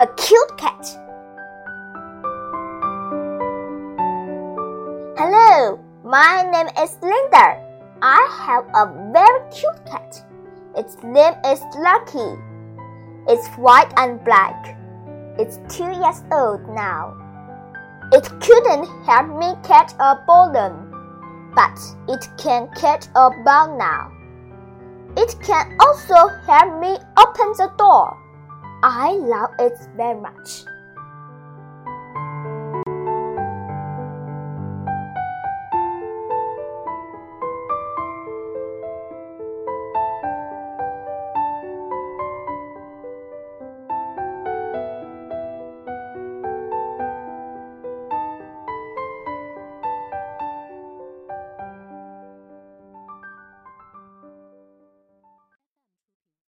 a cute cat. Hello, my name is Linda. I have a very cute cat. Its name is Lucky. It's white and black. It's two years old now. It couldn't help me catch a balloon, but it can catch a ball now. It can also help me open the door. I love it very much.